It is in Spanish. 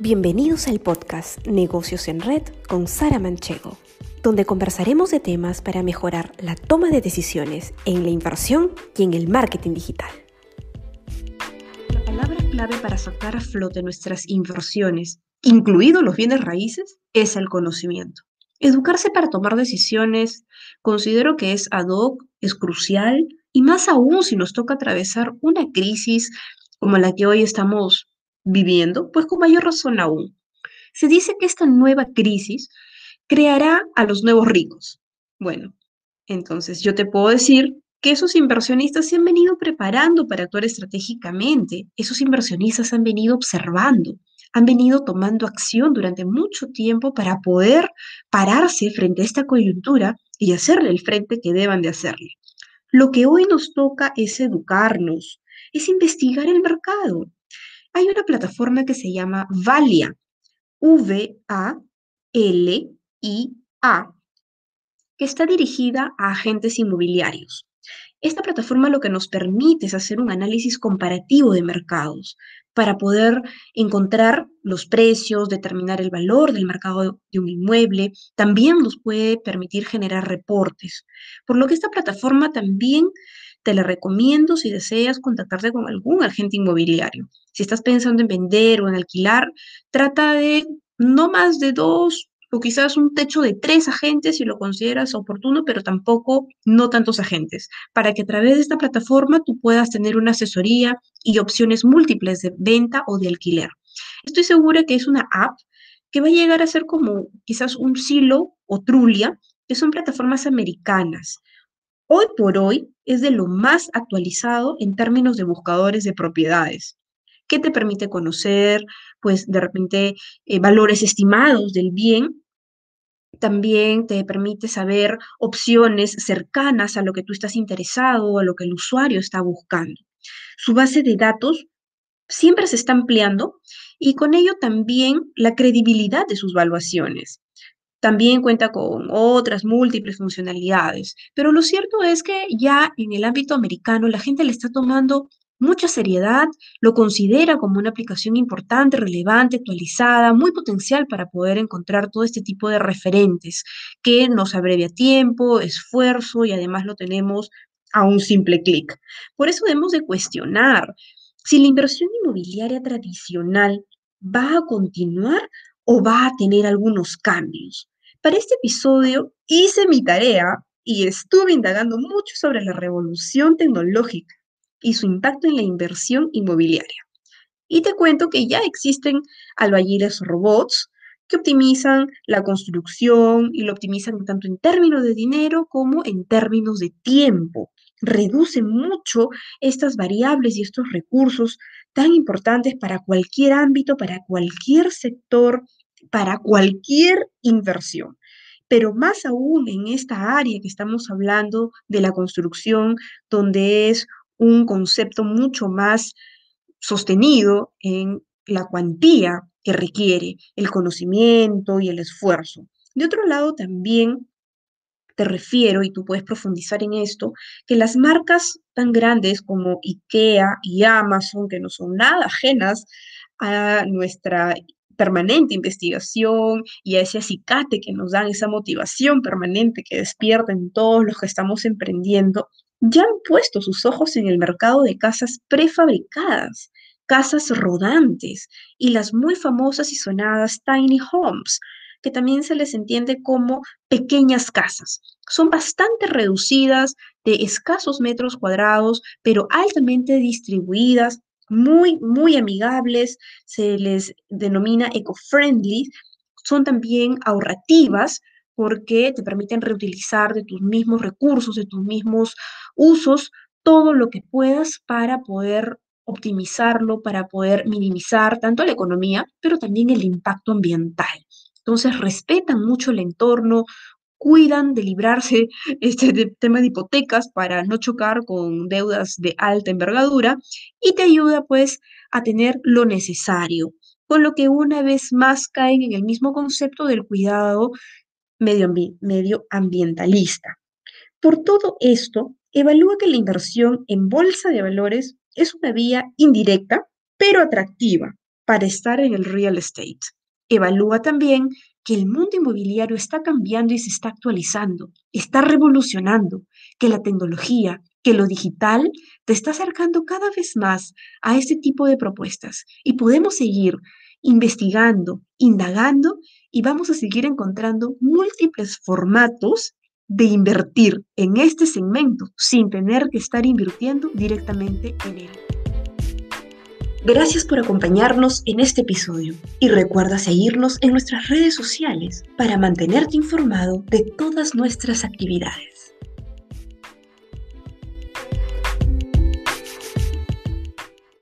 Bienvenidos al podcast Negocios en Red con Sara Manchego, donde conversaremos de temas para mejorar la toma de decisiones en la inversión y en el marketing digital. La palabra clave para sacar a flote nuestras inversiones, incluidos los bienes raíces, es el conocimiento. Educarse para tomar decisiones considero que es ad hoc, es crucial y más aún si nos toca atravesar una crisis como la que hoy estamos viviendo, pues con mayor razón aún. Se dice que esta nueva crisis creará a los nuevos ricos. Bueno, entonces yo te puedo decir que esos inversionistas se han venido preparando para actuar estratégicamente, esos inversionistas han venido observando, han venido tomando acción durante mucho tiempo para poder pararse frente a esta coyuntura y hacerle el frente que deban de hacerle. Lo que hoy nos toca es educarnos, es investigar el mercado, hay una plataforma que se llama Valia, V-A-L-I-A, que está dirigida a agentes inmobiliarios. Esta plataforma lo que nos permite es hacer un análisis comparativo de mercados para poder encontrar los precios, determinar el valor del mercado de un inmueble. También nos puede permitir generar reportes. Por lo que esta plataforma también te la recomiendo si deseas contactarte con algún agente inmobiliario. Si estás pensando en vender o en alquilar, trata de no más de dos o quizás un techo de tres agentes si lo consideras oportuno, pero tampoco no tantos agentes, para que a través de esta plataforma tú puedas tener una asesoría y opciones múltiples de venta o de alquiler. Estoy segura que es una app que va a llegar a ser como quizás un Silo o Trulia, que son plataformas americanas hoy por hoy es de lo más actualizado en términos de buscadores de propiedades. que te permite conocer, pues de repente, eh, valores estimados del bien? También te permite saber opciones cercanas a lo que tú estás interesado o a lo que el usuario está buscando. Su base de datos siempre se está ampliando y con ello también la credibilidad de sus valuaciones. También cuenta con otras múltiples funcionalidades, pero lo cierto es que ya en el ámbito americano la gente le está tomando mucha seriedad, lo considera como una aplicación importante, relevante, actualizada, muy potencial para poder encontrar todo este tipo de referentes que nos abrevia tiempo, esfuerzo y además lo tenemos a un simple clic. Por eso debemos de cuestionar si la inversión inmobiliaria tradicional va a continuar o va a tener algunos cambios. Para este episodio hice mi tarea y estuve indagando mucho sobre la revolución tecnológica y su impacto en la inversión inmobiliaria. Y te cuento que ya existen albañiles robots que optimizan la construcción y lo optimizan tanto en términos de dinero como en términos de tiempo. Reducen mucho estas variables y estos recursos tan importantes para cualquier ámbito, para cualquier sector para cualquier inversión. Pero más aún en esta área que estamos hablando de la construcción, donde es un concepto mucho más sostenido en la cuantía que requiere el conocimiento y el esfuerzo. De otro lado, también te refiero, y tú puedes profundizar en esto, que las marcas tan grandes como IKEA y Amazon, que no son nada ajenas a nuestra permanente investigación y a ese acicate que nos dan esa motivación permanente que despierta en todos los que estamos emprendiendo, ya han puesto sus ojos en el mercado de casas prefabricadas, casas rodantes y las muy famosas y sonadas tiny homes, que también se les entiende como pequeñas casas. Son bastante reducidas, de escasos metros cuadrados, pero altamente distribuidas muy, muy amigables, se les denomina eco-friendly, son también ahorrativas porque te permiten reutilizar de tus mismos recursos, de tus mismos usos, todo lo que puedas para poder optimizarlo, para poder minimizar tanto la economía, pero también el impacto ambiental. Entonces, respetan mucho el entorno, cuidan de librarse este tema de hipotecas para no chocar con deudas de alta envergadura y te ayuda pues a tener lo necesario, con lo que una vez más caen en el mismo concepto del cuidado medioambientalista. Por todo esto, evalúa que la inversión en bolsa de valores es una vía indirecta, pero atractiva, para estar en el real estate. Evalúa también que el mundo inmobiliario está cambiando y se está actualizando, está revolucionando, que la tecnología, que lo digital te está acercando cada vez más a este tipo de propuestas y podemos seguir investigando, indagando y vamos a seguir encontrando múltiples formatos de invertir en este segmento sin tener que estar invirtiendo directamente en él. Gracias por acompañarnos en este episodio y recuerda seguirnos en nuestras redes sociales para mantenerte informado de todas nuestras actividades.